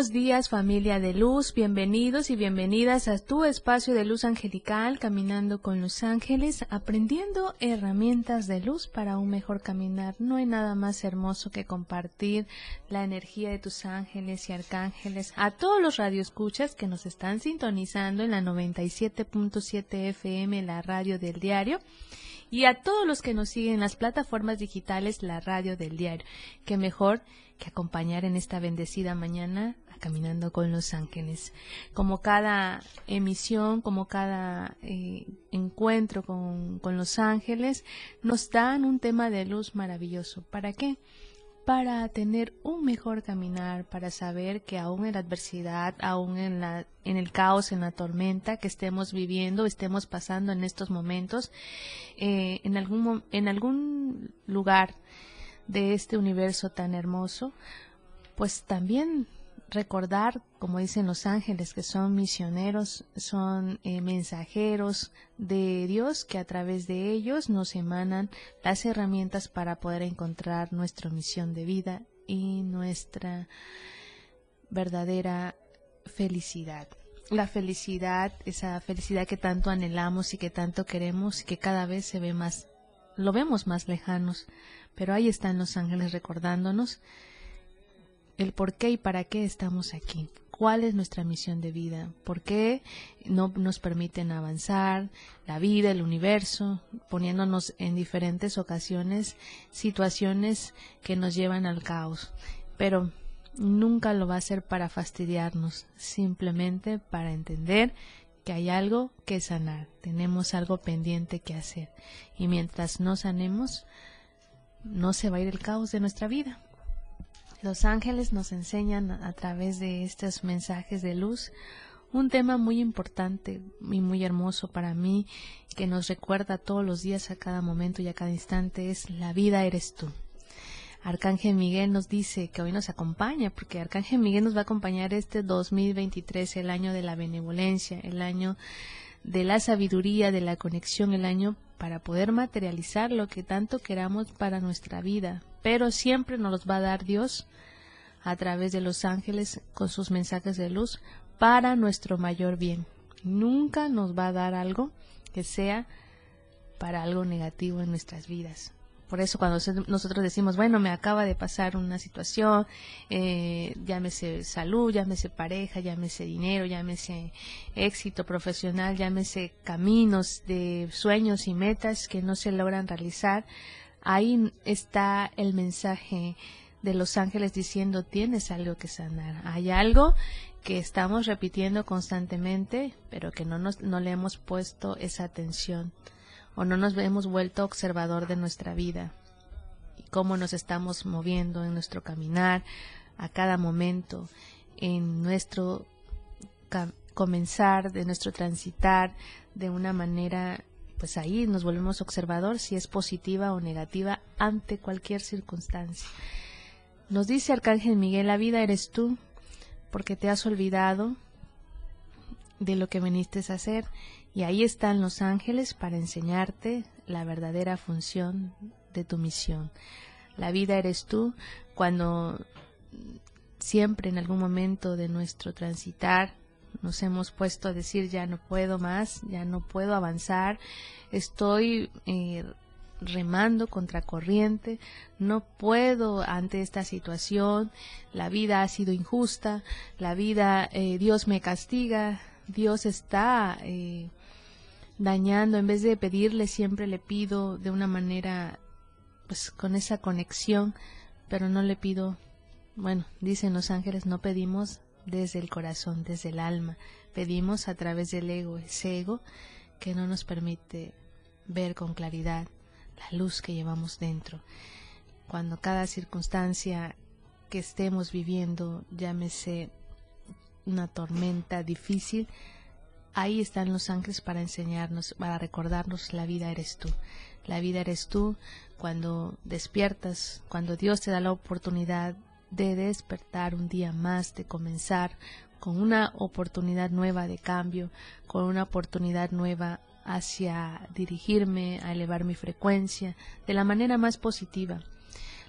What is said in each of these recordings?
Buenos días familia de luz, bienvenidos y bienvenidas a tu espacio de luz angelical, caminando con los ángeles, aprendiendo herramientas de luz para un mejor caminar. No hay nada más hermoso que compartir la energía de tus ángeles y arcángeles a todos los radioescuchas que nos están sintonizando en la 97.7 FM, la radio del diario y a todos los que nos siguen en las plataformas digitales, la radio del diario. Que mejor que acompañar en esta bendecida mañana a Caminando con los Ángeles. Como cada emisión, como cada eh, encuentro con, con los ángeles, nos dan un tema de luz maravilloso. ¿Para qué? Para tener un mejor caminar, para saber que aún en la adversidad, aún en, la, en el caos, en la tormenta que estemos viviendo, estemos pasando en estos momentos, eh, en, algún, en algún lugar de este universo tan hermoso, pues también recordar, como dicen los ángeles, que son misioneros, son eh, mensajeros de Dios, que a través de ellos nos emanan las herramientas para poder encontrar nuestra misión de vida y nuestra verdadera felicidad. La felicidad, esa felicidad que tanto anhelamos y que tanto queremos que cada vez se ve más, lo vemos más lejanos pero ahí están los ángeles recordándonos el por qué y para qué estamos aquí, cuál es nuestra misión de vida, por qué no nos permiten avanzar, la vida, el universo, poniéndonos en diferentes ocasiones situaciones que nos llevan al caos. Pero nunca lo va a hacer para fastidiarnos, simplemente para entender que hay algo que sanar, tenemos algo pendiente que hacer. Y mientras no sanemos, no se va a ir el caos de nuestra vida. Los ángeles nos enseñan a través de estos mensajes de luz un tema muy importante y muy hermoso para mí que nos recuerda todos los días, a cada momento y a cada instante es la vida eres tú. Arcángel Miguel nos dice que hoy nos acompaña, porque Arcángel Miguel nos va a acompañar este 2023, el año de la benevolencia, el año de la sabiduría, de la conexión, el año para poder materializar lo que tanto queramos para nuestra vida, pero siempre nos los va a dar Dios a través de los ángeles con sus mensajes de luz para nuestro mayor bien. Nunca nos va a dar algo que sea para algo negativo en nuestras vidas. Por eso cuando nosotros decimos, bueno, me acaba de pasar una situación, eh, llámese salud, llámese pareja, llámese dinero, llámese éxito profesional, llámese caminos de sueños y metas que no se logran realizar, ahí está el mensaje de los ángeles diciendo tienes algo que sanar. Hay algo que estamos repitiendo constantemente, pero que no, nos, no le hemos puesto esa atención o no nos hemos vuelto observador de nuestra vida y cómo nos estamos moviendo en nuestro caminar a cada momento, en nuestro comenzar, de nuestro transitar de una manera, pues ahí nos volvemos observador si es positiva o negativa ante cualquier circunstancia. Nos dice Arcángel Miguel, la vida eres tú, porque te has olvidado de lo que viniste a hacer y ahí están los ángeles para enseñarte la verdadera función de tu misión. La vida eres tú cuando siempre en algún momento de nuestro transitar nos hemos puesto a decir ya no puedo más, ya no puedo avanzar, estoy eh, remando contra corriente, no puedo ante esta situación, la vida ha sido injusta, la vida eh, Dios me castiga, Dios está eh, dañando, en vez de pedirle siempre le pido de una manera pues con esa conexión, pero no le pido, bueno, dicen los ángeles, no pedimos desde el corazón, desde el alma, pedimos a través del ego, ese ego que no nos permite ver con claridad la luz que llevamos dentro. cuando cada circunstancia que estemos viviendo, llámese una tormenta difícil, ahí están los ángeles para enseñarnos, para recordarnos la vida eres tú. La vida eres tú cuando despiertas, cuando Dios te da la oportunidad de despertar un día más, de comenzar con una oportunidad nueva de cambio, con una oportunidad nueva hacia dirigirme, a elevar mi frecuencia de la manera más positiva.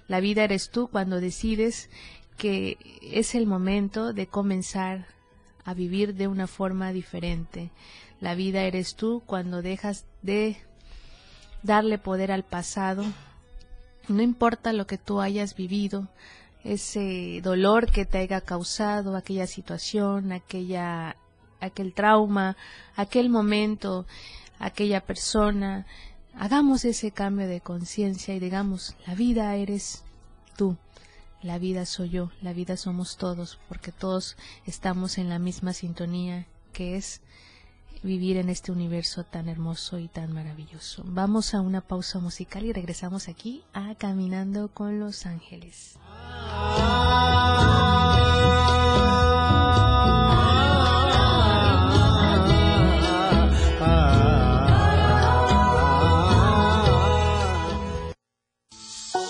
La vida eres tú cuando decides que es el momento de comenzar a vivir de una forma diferente. La vida eres tú cuando dejas de darle poder al pasado. No importa lo que tú hayas vivido, ese dolor que te haya causado aquella situación, aquella aquel trauma, aquel momento, aquella persona, hagamos ese cambio de conciencia y digamos, la vida eres tú. La vida soy yo, la vida somos todos, porque todos estamos en la misma sintonía que es vivir en este universo tan hermoso y tan maravilloso. Vamos a una pausa musical y regresamos aquí a Caminando con los Ángeles.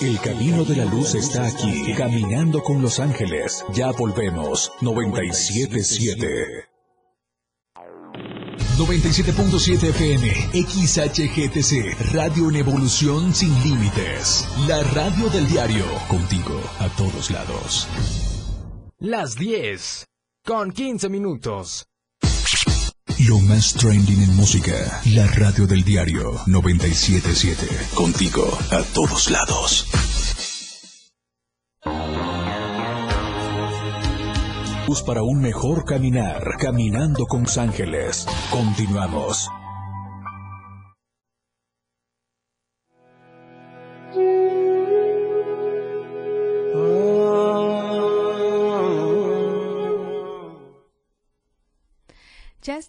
El camino de la luz está aquí, caminando con los ángeles. Ya volvemos. 977. 97.7 FM, XHGTC, Radio en Evolución Sin Límites. La radio del diario, contigo a todos lados. Las 10, con 15 minutos. Lo más trending en música. La radio del diario 977. Contigo a todos lados. Para un mejor caminar. Caminando con los ángeles. Continuamos.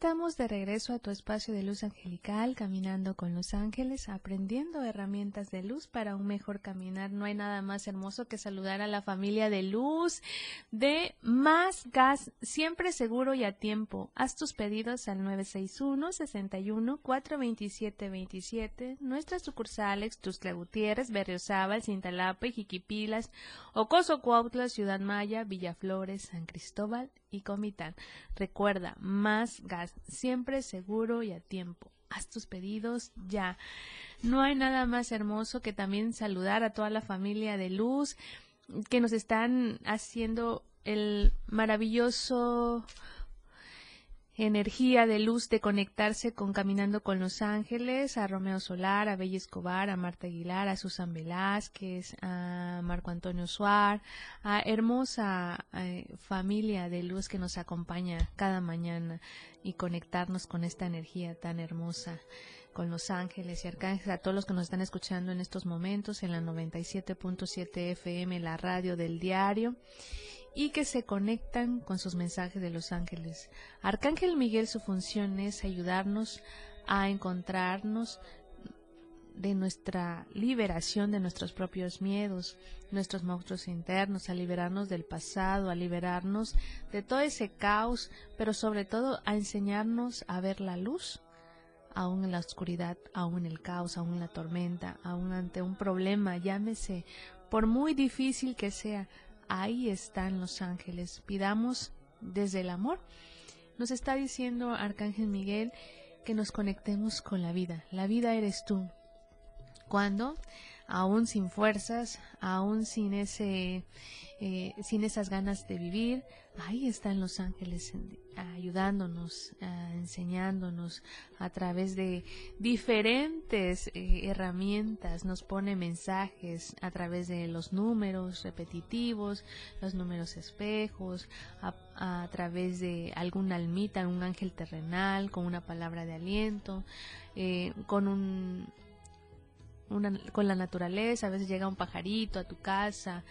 Estamos de regreso a tu espacio de luz angelical, caminando con los ángeles, aprendiendo herramientas de luz para un mejor caminar. No hay nada más hermoso que saludar a la familia de luz de Más Gas, siempre seguro y a tiempo. Haz tus pedidos al 961 61 427 27. Nuestras sucursales Tuxtla Gutiérrez, Berriozábal, Cintalapa Jiquipilas, Ocoso Cuautla, Ciudad Maya, Villaflores, San Cristóbal y Comitán. Recuerda, Más Gas, siempre seguro y a tiempo. Haz tus pedidos ya. No hay nada más hermoso que también saludar a toda la familia de Luz que nos están haciendo el maravilloso energía de luz de conectarse con Caminando con los Ángeles, a Romeo Solar, a Bella Escobar, a Marta Aguilar, a Susan Velázquez, a Marco Antonio Suar, a hermosa eh, familia de luz que nos acompaña cada mañana y conectarnos con esta energía tan hermosa con los ángeles y arcángeles, a todos los que nos están escuchando en estos momentos en la 97.7 FM, la radio del diario y que se conectan con sus mensajes de los ángeles. Arcángel Miguel su función es ayudarnos a encontrarnos de nuestra liberación de nuestros propios miedos, nuestros monstruos internos, a liberarnos del pasado, a liberarnos de todo ese caos, pero sobre todo a enseñarnos a ver la luz, aún en la oscuridad, aún en el caos, aún en la tormenta, aún ante un problema, llámese, por muy difícil que sea, ahí están los ángeles. Pidamos desde el amor. Nos está diciendo Arcángel Miguel que nos conectemos con la vida. La vida eres tú. Cuando, aún sin fuerzas, aún sin ese eh, sin esas ganas de vivir, ahí están los ángeles ayudándonos, enseñándonos a través de diferentes eh, herramientas, nos pone mensajes a través de los números repetitivos, los números espejos, a, través de alguna almita, un ángel terrenal, con una palabra de aliento, eh, con un, con la naturaleza, a veces llega un pajarito a tu casa,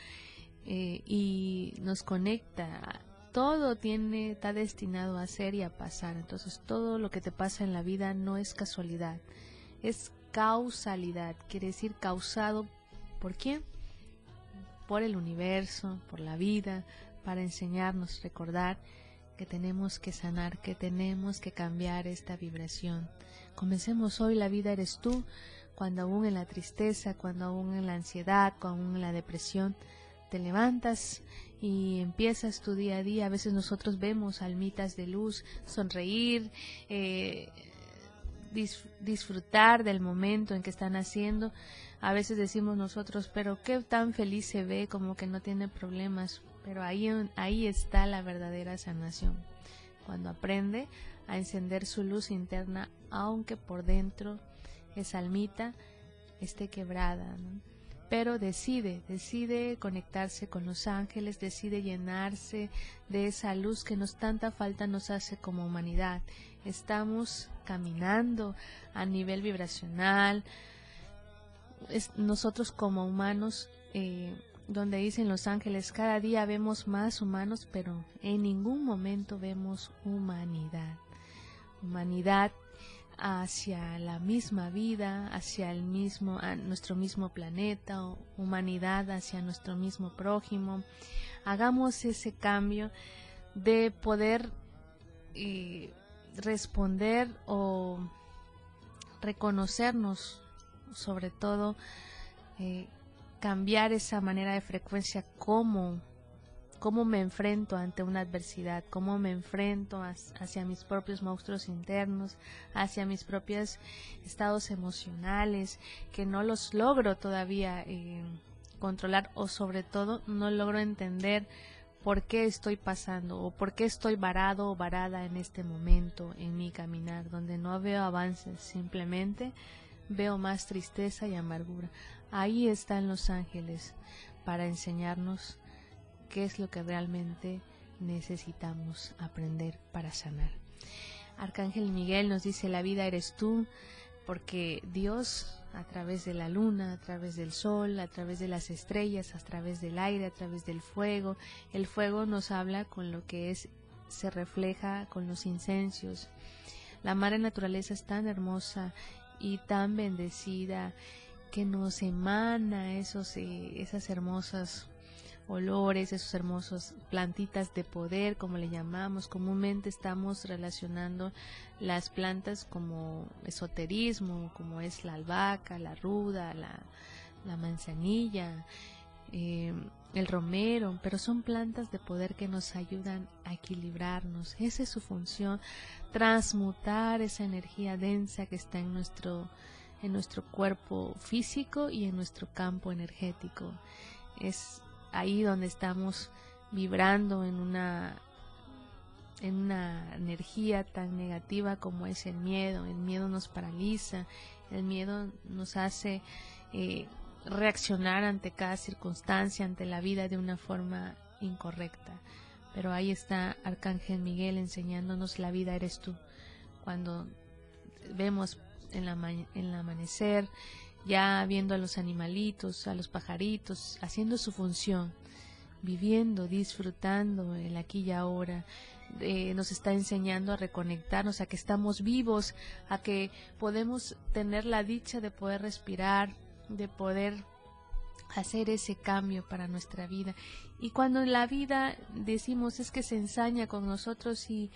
eh, y nos conecta. Todo tiene, está destinado a ser y a pasar. Entonces todo lo que te pasa en la vida no es casualidad, es causalidad. Quiere decir causado por quién? por el universo, por la vida, para enseñarnos, recordar que tenemos que sanar, que tenemos que cambiar esta vibración. Comencemos hoy, la vida eres tú, cuando aún en la tristeza, cuando aún en la ansiedad, cuando aún en la depresión, te levantas y empiezas tu día a día. A veces nosotros vemos almitas de luz, sonreír, eh, disfrutar del momento en que están haciendo. A veces decimos nosotros, pero qué tan feliz se ve, como que no tiene problemas. Pero ahí, ahí está la verdadera sanación. Cuando aprende a encender su luz interna, aunque por dentro esa almita esté quebrada. Pero decide, decide conectarse con los ángeles, decide llenarse de esa luz que nos tanta falta nos hace como humanidad. Estamos caminando a nivel vibracional. nosotros como humanos eh, donde dicen los ángeles, cada día vemos más humanos, pero en ningún momento vemos humanidad. Humanidad hacia la misma vida, hacia el mismo, nuestro mismo planeta, humanidad hacia nuestro mismo prójimo. Hagamos ese cambio de poder responder o reconocernos, sobre todo, eh, cambiar esa manera de frecuencia, cómo, cómo me enfrento ante una adversidad, cómo me enfrento hacia mis propios monstruos internos, hacia mis propios estados emocionales, que no los logro todavía eh, controlar o sobre todo no logro entender por qué estoy pasando o por qué estoy varado o varada en este momento en mi caminar, donde no veo avances, simplemente veo más tristeza y amargura. Ahí están los ángeles para enseñarnos qué es lo que realmente necesitamos aprender para sanar. Arcángel Miguel nos dice, la vida eres tú, porque Dios a través de la luna, a través del sol, a través de las estrellas, a través del aire, a través del fuego, el fuego nos habla con lo que es, se refleja con los incensios. La madre naturaleza es tan hermosa y tan bendecida que nos emana esos, eh, esas hermosas olores, esos hermosos plantitas de poder, como le llamamos. Comúnmente estamos relacionando las plantas como esoterismo, como es la albahaca, la ruda, la, la manzanilla, eh, el romero, pero son plantas de poder que nos ayudan a equilibrarnos. Esa es su función, transmutar esa energía densa que está en nuestro en nuestro cuerpo físico y en nuestro campo energético. Es ahí donde estamos vibrando en una en una energía tan negativa como es el miedo. El miedo nos paraliza, el miedo nos hace eh, reaccionar ante cada circunstancia, ante la vida de una forma incorrecta. Pero ahí está Arcángel Miguel enseñándonos la vida eres tú. Cuando vemos en, la en el amanecer, ya viendo a los animalitos, a los pajaritos, haciendo su función, viviendo, disfrutando el aquí y ahora. Eh, nos está enseñando a reconectarnos, a que estamos vivos, a que podemos tener la dicha de poder respirar, de poder hacer ese cambio para nuestra vida. Y cuando en la vida decimos es que se ensaña con nosotros y,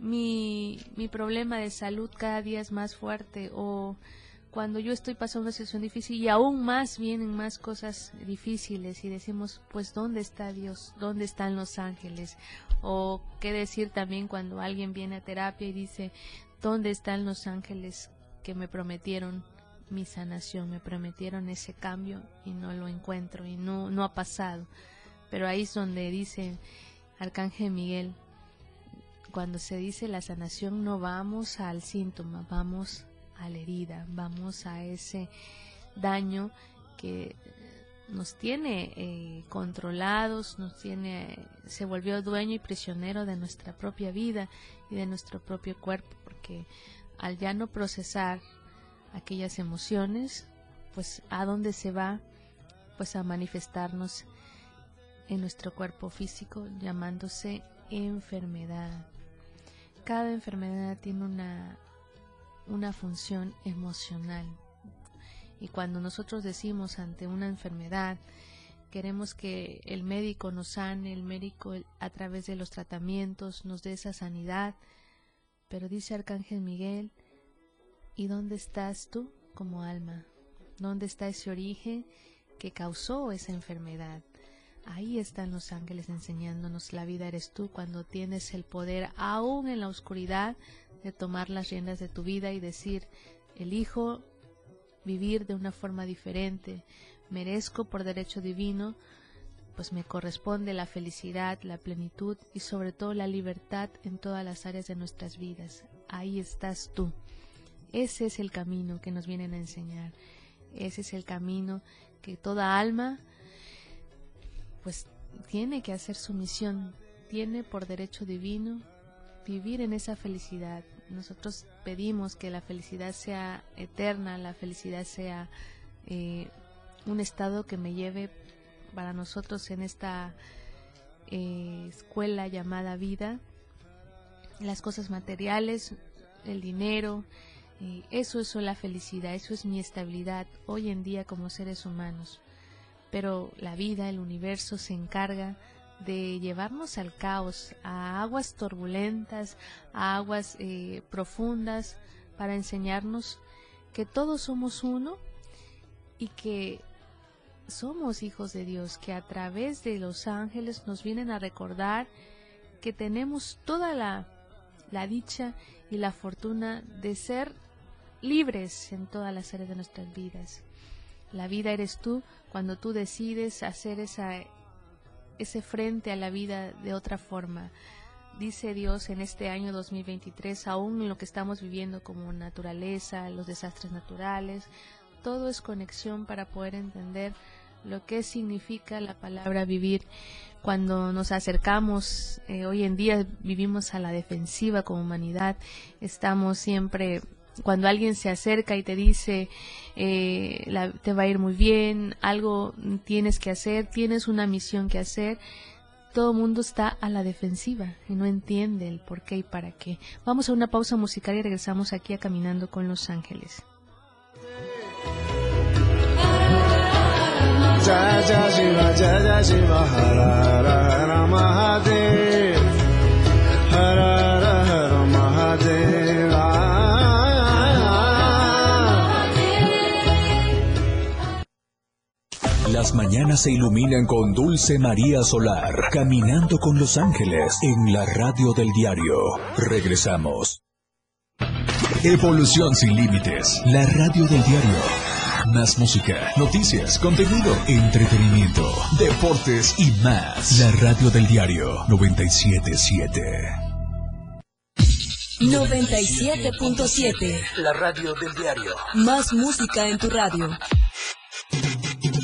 mi, mi problema de salud cada día es más fuerte o cuando yo estoy pasando una situación difícil y aún más vienen más cosas difíciles y decimos, pues, ¿dónde está Dios? ¿Dónde están los ángeles? O qué decir también cuando alguien viene a terapia y dice, ¿dónde están los ángeles que me prometieron mi sanación, me prometieron ese cambio y no lo encuentro y no, no ha pasado? Pero ahí es donde dice Arcángel Miguel, cuando se dice la sanación no vamos al síntoma, vamos a la herida, vamos a ese daño que nos tiene eh, controlados, nos tiene, se volvió dueño y prisionero de nuestra propia vida y de nuestro propio cuerpo, porque al ya no procesar aquellas emociones, pues a dónde se va, pues a manifestarnos en nuestro cuerpo físico llamándose enfermedad. Cada enfermedad tiene una, una función emocional. Y cuando nosotros decimos ante una enfermedad, Queremos que el médico nos sane, el médico a través de los tratamientos nos dé esa sanidad. Pero dice Arcángel Miguel, ¿y dónde estás tú como alma? ¿Dónde está ese origen que causó esa enfermedad? Ahí están los ángeles enseñándonos la vida eres tú cuando tienes el poder, aún en la oscuridad, de tomar las riendas de tu vida y decir, elijo vivir de una forma diferente, merezco por derecho divino, pues me corresponde la felicidad, la plenitud y sobre todo la libertad en todas las áreas de nuestras vidas. Ahí estás tú. Ese es el camino que nos vienen a enseñar. Ese es el camino que toda alma pues tiene que hacer su misión, tiene por derecho divino vivir en esa felicidad. Nosotros pedimos que la felicidad sea eterna, la felicidad sea eh, un estado que me lleve para nosotros en esta eh, escuela llamada vida, las cosas materiales, el dinero, eh, eso es la felicidad, eso es mi estabilidad hoy en día como seres humanos pero la vida, el universo se encarga de llevarnos al caos, a aguas turbulentas, a aguas eh, profundas, para enseñarnos que todos somos uno y que somos hijos de Dios, que a través de los ángeles nos vienen a recordar que tenemos toda la, la dicha y la fortuna de ser libres en todas las áreas de nuestras vidas. La vida eres tú cuando tú decides hacer esa, ese frente a la vida de otra forma. Dice Dios en este año 2023, aún en lo que estamos viviendo como naturaleza, los desastres naturales, todo es conexión para poder entender lo que significa la palabra vivir. Cuando nos acercamos, eh, hoy en día vivimos a la defensiva como humanidad, estamos siempre cuando alguien se acerca y te dice eh, te va a ir muy bien, algo tienes que hacer, tienes una misión que hacer, todo el mundo está a la defensiva y no entiende el por qué y para qué. Vamos a una pausa musical y regresamos aquí a Caminando con los Ángeles. Las mañanas se iluminan con Dulce María Solar, caminando con los ángeles en la radio del diario. Regresamos. Evolución sin límites, la radio del diario. Más música, noticias, contenido, entretenimiento, deportes y más. La radio del diario 977. 97.7. La radio del diario. Más música en tu radio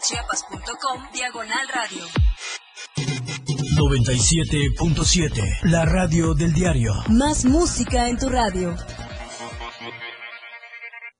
www.diariodechiapas.com Diagonal Radio. 97.7 La radio del diario. Más música en tu radio.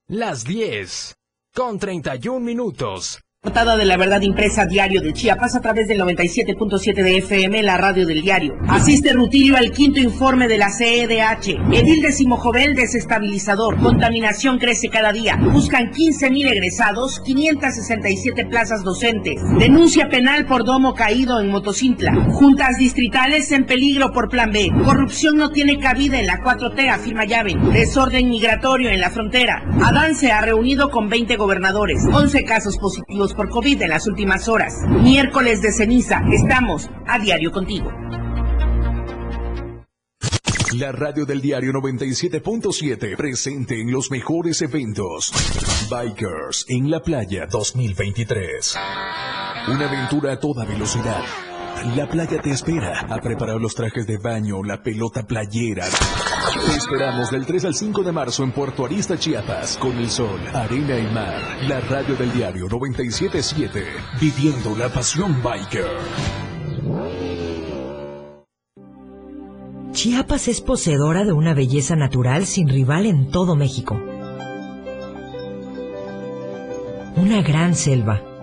Las 10 con 31 minutos. Portada de la verdad impresa diario de Chiapas a través del 97.7 de FM, la radio del diario. Asiste Rutilio al quinto informe de la CEDH. Edil décimo Jovel desestabilizador. Contaminación crece cada día. Buscan 15.000 egresados, 567 plazas docentes. Denuncia penal por domo caído en Motocintla. Juntas distritales en peligro por plan B. Corrupción no tiene cabida en la 4T, afirma llave. Desorden migratorio en la frontera. Adán se ha reunido con 20 gobernadores. 11 casos positivos por COVID en las últimas horas. Miércoles de ceniza, estamos a diario contigo. La radio del diario 97.7 presente en los mejores eventos. Bikers en la playa 2023. Una aventura a toda velocidad la playa te espera. Ha preparado los trajes de baño, la pelota playera. Te esperamos del 3 al 5 de marzo en Puerto Arista, Chiapas, con el sol, arena y mar. La radio del diario 977, viviendo la pasión biker. Chiapas es poseedora de una belleza natural sin rival en todo México. Una gran selva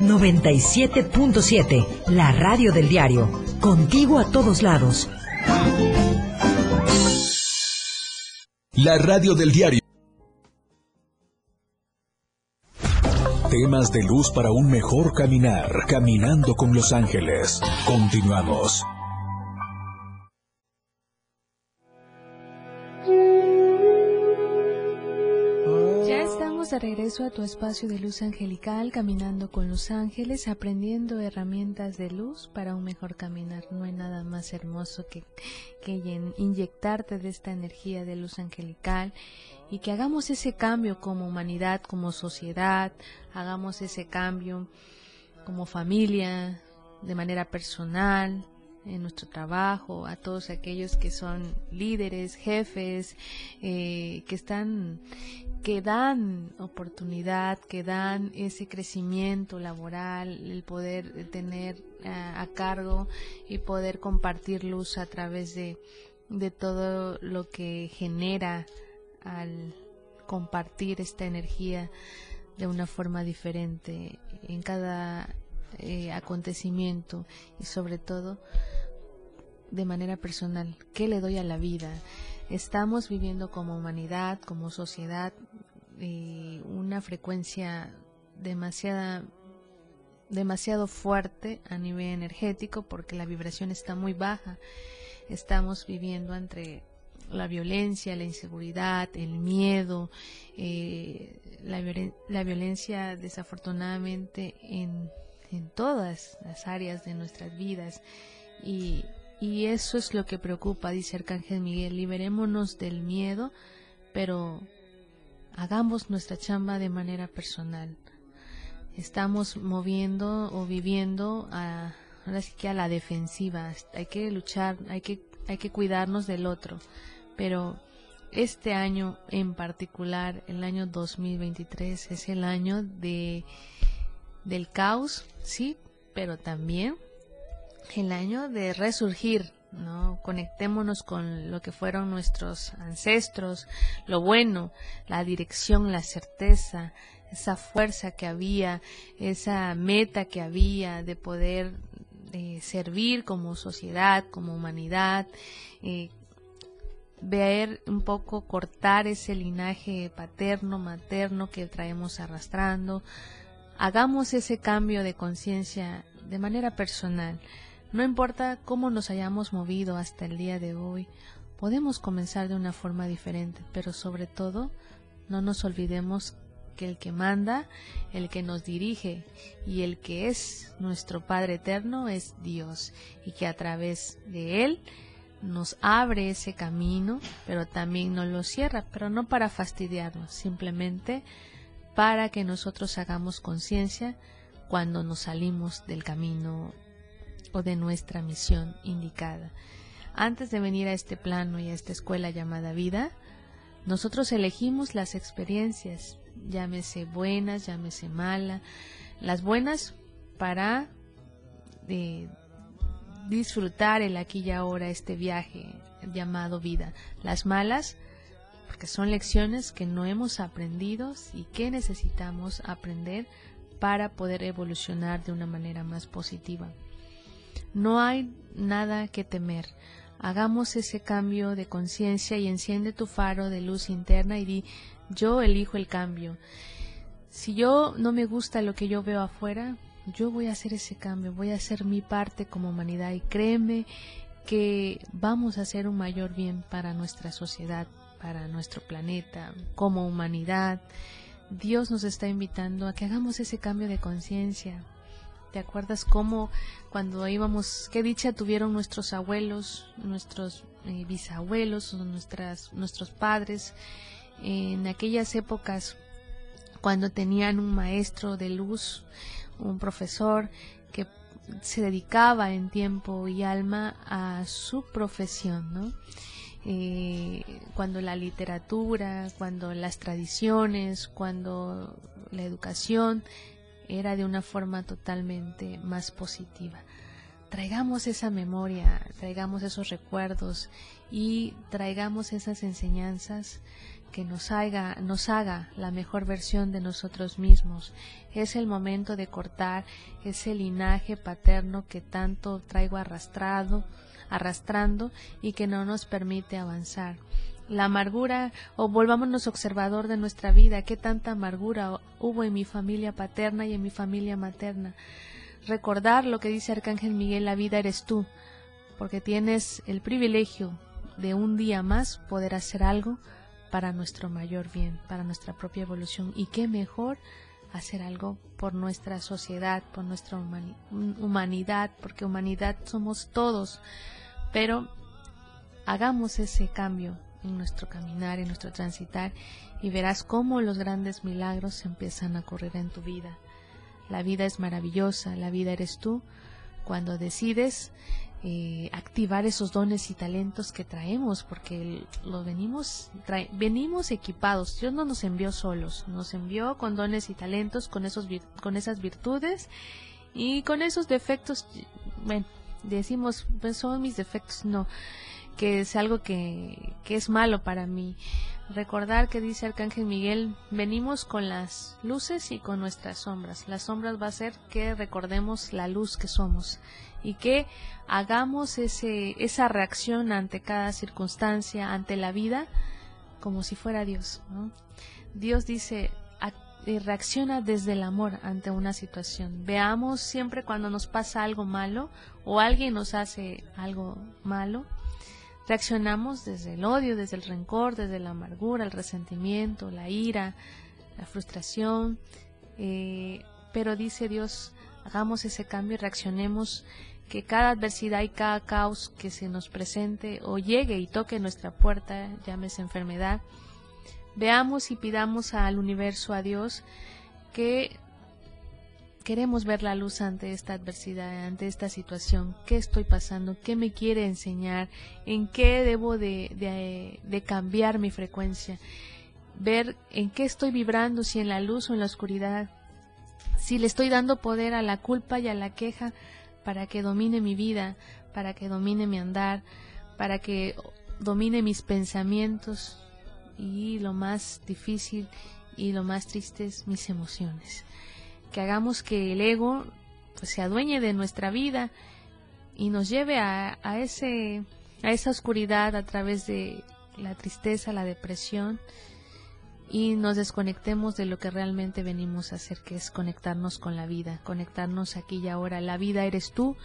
97.7, la radio del diario. Contigo a todos lados. La radio del diario. Temas de luz para un mejor caminar. Caminando con los ángeles. Continuamos. Regreso a tu espacio de luz angelical, caminando con los ángeles, aprendiendo herramientas de luz para un mejor caminar. No hay nada más hermoso que, que inyectarte de esta energía de luz angelical y que hagamos ese cambio como humanidad, como sociedad, hagamos ese cambio como familia, de manera personal, en nuestro trabajo, a todos aquellos que son líderes, jefes, eh, que están, que dan oportunidad, que dan ese crecimiento laboral, el poder tener eh, a cargo y poder compartir luz a través de, de todo lo que genera al compartir esta energía de una forma diferente en cada eh, acontecimiento y sobre todo de manera personal, ¿qué le doy a la vida? Estamos viviendo como humanidad, como sociedad, eh, una frecuencia demasiada demasiado fuerte a nivel energético porque la vibración está muy baja. Estamos viviendo entre la violencia, la inseguridad, el miedo, eh, la, la, violencia desafortunadamente en, en, todas las áreas de nuestras vidas. Y, y eso es lo que preocupa, dice Arcángel Miguel, liberémonos del miedo, pero hagamos nuestra chamba de manera personal. Estamos moviendo o viviendo a, ahora sí que a la defensiva. Hay que luchar, hay que, hay que cuidarnos del otro pero este año en particular, el año 2023, es el año de del caos, sí, pero también el año de resurgir, ¿no? Conectémonos con lo que fueron nuestros ancestros, lo bueno, la dirección, la certeza, esa fuerza que había, esa meta que había de poder eh, servir como sociedad, como humanidad, eh, ver un poco, cortar ese linaje paterno, materno que traemos arrastrando. Hagamos ese cambio de conciencia de manera personal. No importa cómo nos hayamos movido hasta el día de hoy, podemos comenzar de una forma diferente, pero sobre todo no nos olvidemos que el que manda, el que nos dirige y el que es nuestro Padre eterno es Dios y que a través de Él nos abre ese camino, pero también nos lo cierra, pero no para fastidiarnos, simplemente para que nosotros hagamos conciencia cuando nos salimos del camino o de nuestra misión indicada. Antes de venir a este plano y a esta escuela llamada vida, nosotros elegimos las experiencias, llámese buenas, llámese malas, las buenas para eh, disfrutar el aquí y ahora, este viaje llamado vida. Las malas, porque son lecciones que no hemos aprendido y que necesitamos aprender para poder evolucionar de una manera más positiva. No hay nada que temer. Hagamos ese cambio de conciencia y enciende tu faro de luz interna y di, yo elijo el cambio. Si yo no me gusta lo que yo veo afuera, yo voy a hacer ese cambio, voy a hacer mi parte como humanidad y créeme que vamos a hacer un mayor bien para nuestra sociedad, para nuestro planeta, como humanidad. Dios nos está invitando a que hagamos ese cambio de conciencia, ¿Te acuerdas cómo cuando íbamos, qué dicha tuvieron nuestros abuelos, nuestros eh, bisabuelos, nuestras, nuestros padres, en aquellas épocas cuando tenían un maestro de luz, un profesor que se dedicaba en tiempo y alma a su profesión, ¿no? Eh, cuando la literatura, cuando las tradiciones, cuando la educación era de una forma totalmente más positiva. Traigamos esa memoria, traigamos esos recuerdos y traigamos esas enseñanzas que nos haga, nos haga la mejor versión de nosotros mismos. Es el momento de cortar ese linaje paterno que tanto traigo arrastrado, arrastrando y que no nos permite avanzar la amargura o volvámonos observador de nuestra vida, qué tanta amargura hubo en mi familia paterna y en mi familia materna. Recordar lo que dice Arcángel Miguel, la vida eres tú, porque tienes el privilegio de un día más poder hacer algo para nuestro mayor bien, para nuestra propia evolución. Y qué mejor hacer algo por nuestra sociedad, por nuestra humanidad, porque humanidad somos todos. Pero hagamos ese cambio, en nuestro caminar, en nuestro transitar, y verás cómo los grandes milagros empiezan a ocurrir en tu vida. La vida es maravillosa, la vida eres tú cuando decides eh, activar esos dones y talentos que traemos, porque los venimos, venimos equipados. Dios no nos envió solos, nos envió con dones y talentos, con esos, con esas virtudes y con esos defectos. Bueno, decimos, pues son mis defectos, no que es algo que, que es malo para mí. Recordar que dice Arcángel Miguel, venimos con las luces y con nuestras sombras. Las sombras va a ser que recordemos la luz que somos y que hagamos ese, esa reacción ante cada circunstancia, ante la vida, como si fuera Dios. Dios dice, reacciona desde el amor ante una situación. Veamos siempre cuando nos pasa algo malo o alguien nos hace algo malo, Reaccionamos desde el odio, desde el rencor, desde la amargura, el resentimiento, la ira, la frustración. Eh, pero dice Dios, hagamos ese cambio y reaccionemos que cada adversidad y cada caos que se nos presente o llegue y toque nuestra puerta, llámese enfermedad, veamos y pidamos al universo, a Dios, que queremos ver la luz ante esta adversidad, ante esta situación. ¿Qué estoy pasando? ¿Qué me quiere enseñar? ¿En qué debo de, de, cambiar mi frecuencia? Ver en qué estoy vibrando, si en la luz o en la oscuridad. Si le estoy dando poder a la culpa y a la queja para que domine mi vida, para que domine mi andar, para que domine mis pensamientos y lo más difícil y lo más triste es mis emociones que hagamos que el ego pues, se adueñe de nuestra vida y nos lleve a, a, ese, a esa oscuridad a través de la tristeza, la depresión y nos desconectemos de lo que realmente venimos a hacer, que es conectarnos con la vida, conectarnos aquí y ahora. La vida eres tú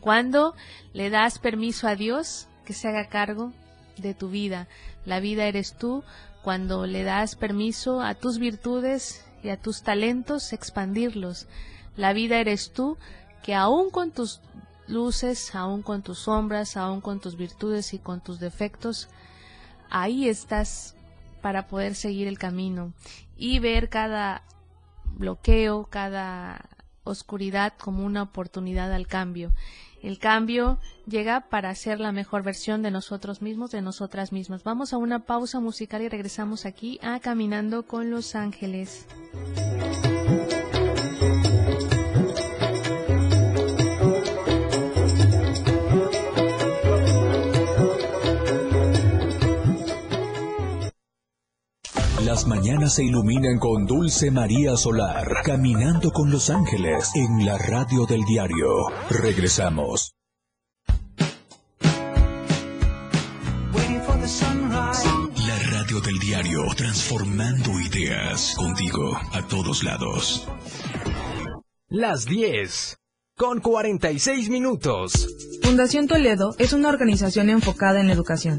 cuando le das permiso a Dios que se haga cargo de tu vida. La vida eres tú cuando le das permiso a tus virtudes y a tus talentos expandirlos. La vida eres tú, que aún con tus luces, aún con tus sombras, aún con tus virtudes y con tus defectos, ahí estás para poder seguir el camino y ver cada bloqueo, cada oscuridad como una oportunidad al cambio. El cambio llega para ser la mejor versión de nosotros mismos, de nosotras mismas. Vamos a una pausa musical y regresamos aquí a Caminando con los Ángeles. Las mañanas se iluminan con Dulce María Solar, caminando con los ángeles en la radio del diario. Regresamos. La radio del diario, transformando ideas contigo a todos lados. Las 10 con 46 minutos. Fundación Toledo es una organización enfocada en la educación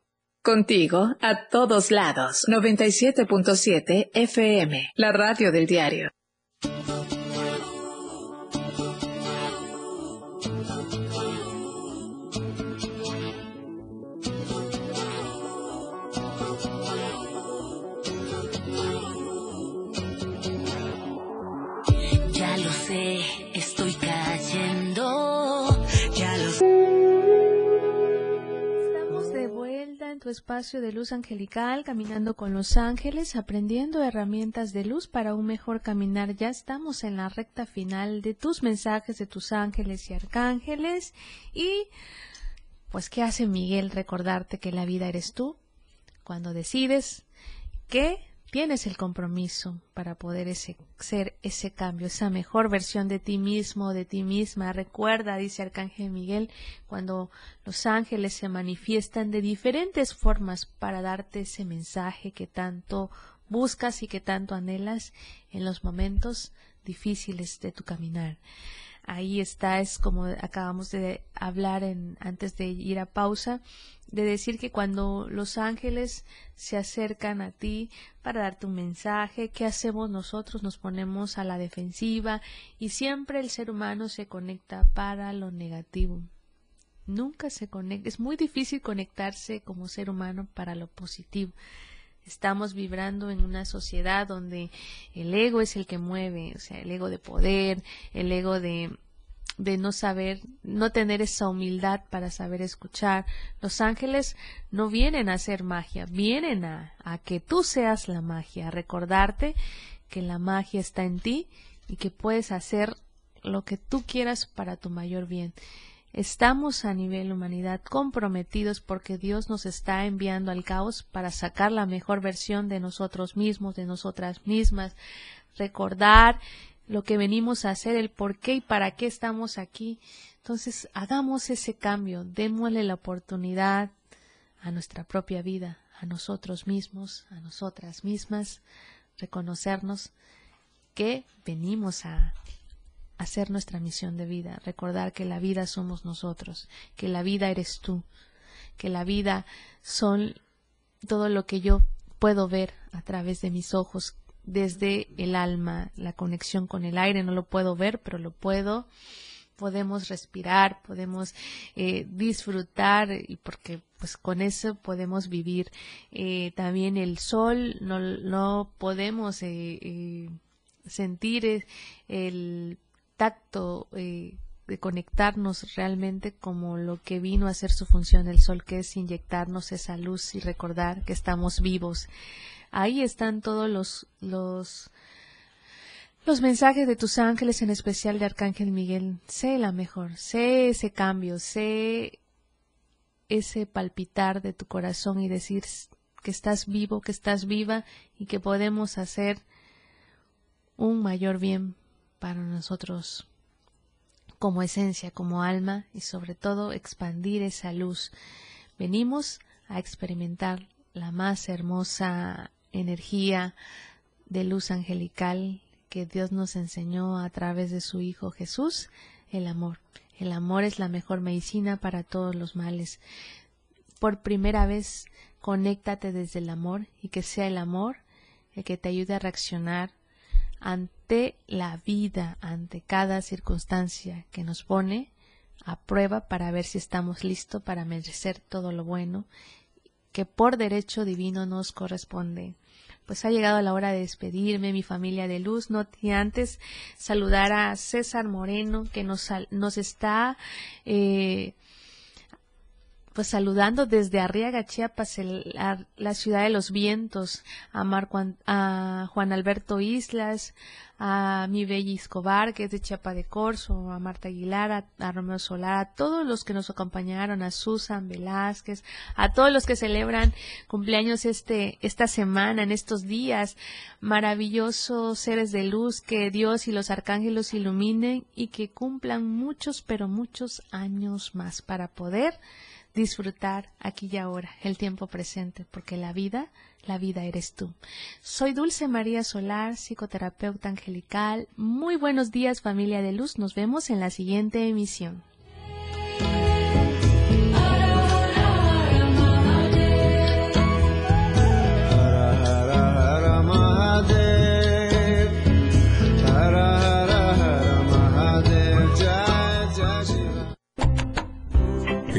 Contigo a todos lados. 97.7 FM, la radio del diario. Espacio de luz angelical, caminando con los ángeles, aprendiendo herramientas de luz para un mejor caminar. Ya estamos en la recta final de tus mensajes de tus ángeles y arcángeles. Y, pues, ¿qué hace Miguel? Recordarte que la vida eres tú. Cuando decides que tienes el compromiso para poder ese, ser ese cambio, esa mejor versión de ti mismo, de ti misma. Recuerda, dice Arcángel Miguel, cuando los ángeles se manifiestan de diferentes formas para darte ese mensaje que tanto buscas y que tanto anhelas en los momentos difíciles de tu caminar. Ahí está, es como acabamos de hablar en, antes de ir a pausa, de decir que cuando los ángeles se acercan a ti para darte un mensaje, ¿qué hacemos nosotros? Nos ponemos a la defensiva y siempre el ser humano se conecta para lo negativo. Nunca se conecta, es muy difícil conectarse como ser humano para lo positivo. Estamos vibrando en una sociedad donde el ego es el que mueve, o sea, el ego de poder, el ego de, de no saber, no tener esa humildad para saber escuchar. Los ángeles no vienen a hacer magia, vienen a, a que tú seas la magia, a recordarte que la magia está en ti y que puedes hacer lo que tú quieras para tu mayor bien. Estamos a nivel humanidad comprometidos porque Dios nos está enviando al caos para sacar la mejor versión de nosotros mismos, de nosotras mismas, recordar lo que venimos a hacer, el por qué y para qué estamos aquí. Entonces, hagamos ese cambio, démosle la oportunidad a nuestra propia vida, a nosotros mismos, a nosotras mismas, reconocernos que venimos a hacer nuestra misión de vida, recordar que la vida somos nosotros, que la vida eres tú, que la vida son todo lo que yo puedo ver a través de mis ojos, desde el alma, la conexión con el aire, no lo puedo ver, pero lo puedo, podemos respirar, podemos eh, disfrutar y porque pues con eso podemos vivir. Eh, también el sol, no, no podemos eh, sentir el tacto eh, de conectarnos realmente como lo que vino a hacer su función el sol, que es inyectarnos esa luz y recordar que estamos vivos. Ahí están todos los, los, los mensajes de tus ángeles, en especial de Arcángel Miguel. Sé la mejor, sé ese cambio, sé ese palpitar de tu corazón y decir que estás vivo, que estás viva y que podemos hacer un mayor bien para nosotros como esencia, como alma y sobre todo expandir esa luz. Venimos a experimentar la más hermosa energía de luz angelical que Dios nos enseñó a través de su Hijo Jesús, el amor. El amor es la mejor medicina para todos los males. Por primera vez, conéctate desde el amor y que sea el amor el que te ayude a reaccionar ante la vida, ante cada circunstancia que nos pone a prueba para ver si estamos listos para merecer todo lo bueno que por derecho divino nos corresponde. Pues ha llegado la hora de despedirme, mi familia de luz, no y antes saludar a César Moreno que nos, nos está eh, pues saludando desde Arriaga, Chiapas, la, ciudad de los vientos, a, a Juan Alberto Islas, a mi Belli Escobar, que es de Chiapa de Corzo, a Marta Aguilar, a, Romeo Solar, a todos los que nos acompañaron, a Susan Velázquez, a todos los que celebran cumpleaños este, esta semana, en estos días, maravillosos seres de luz, que Dios y los arcángeles iluminen y que cumplan muchos, pero muchos años más para poder disfrutar aquí y ahora, el tiempo presente, porque la vida, la vida eres tú. Soy Dulce María Solar, psicoterapeuta angelical. Muy buenos días familia de luz, nos vemos en la siguiente emisión.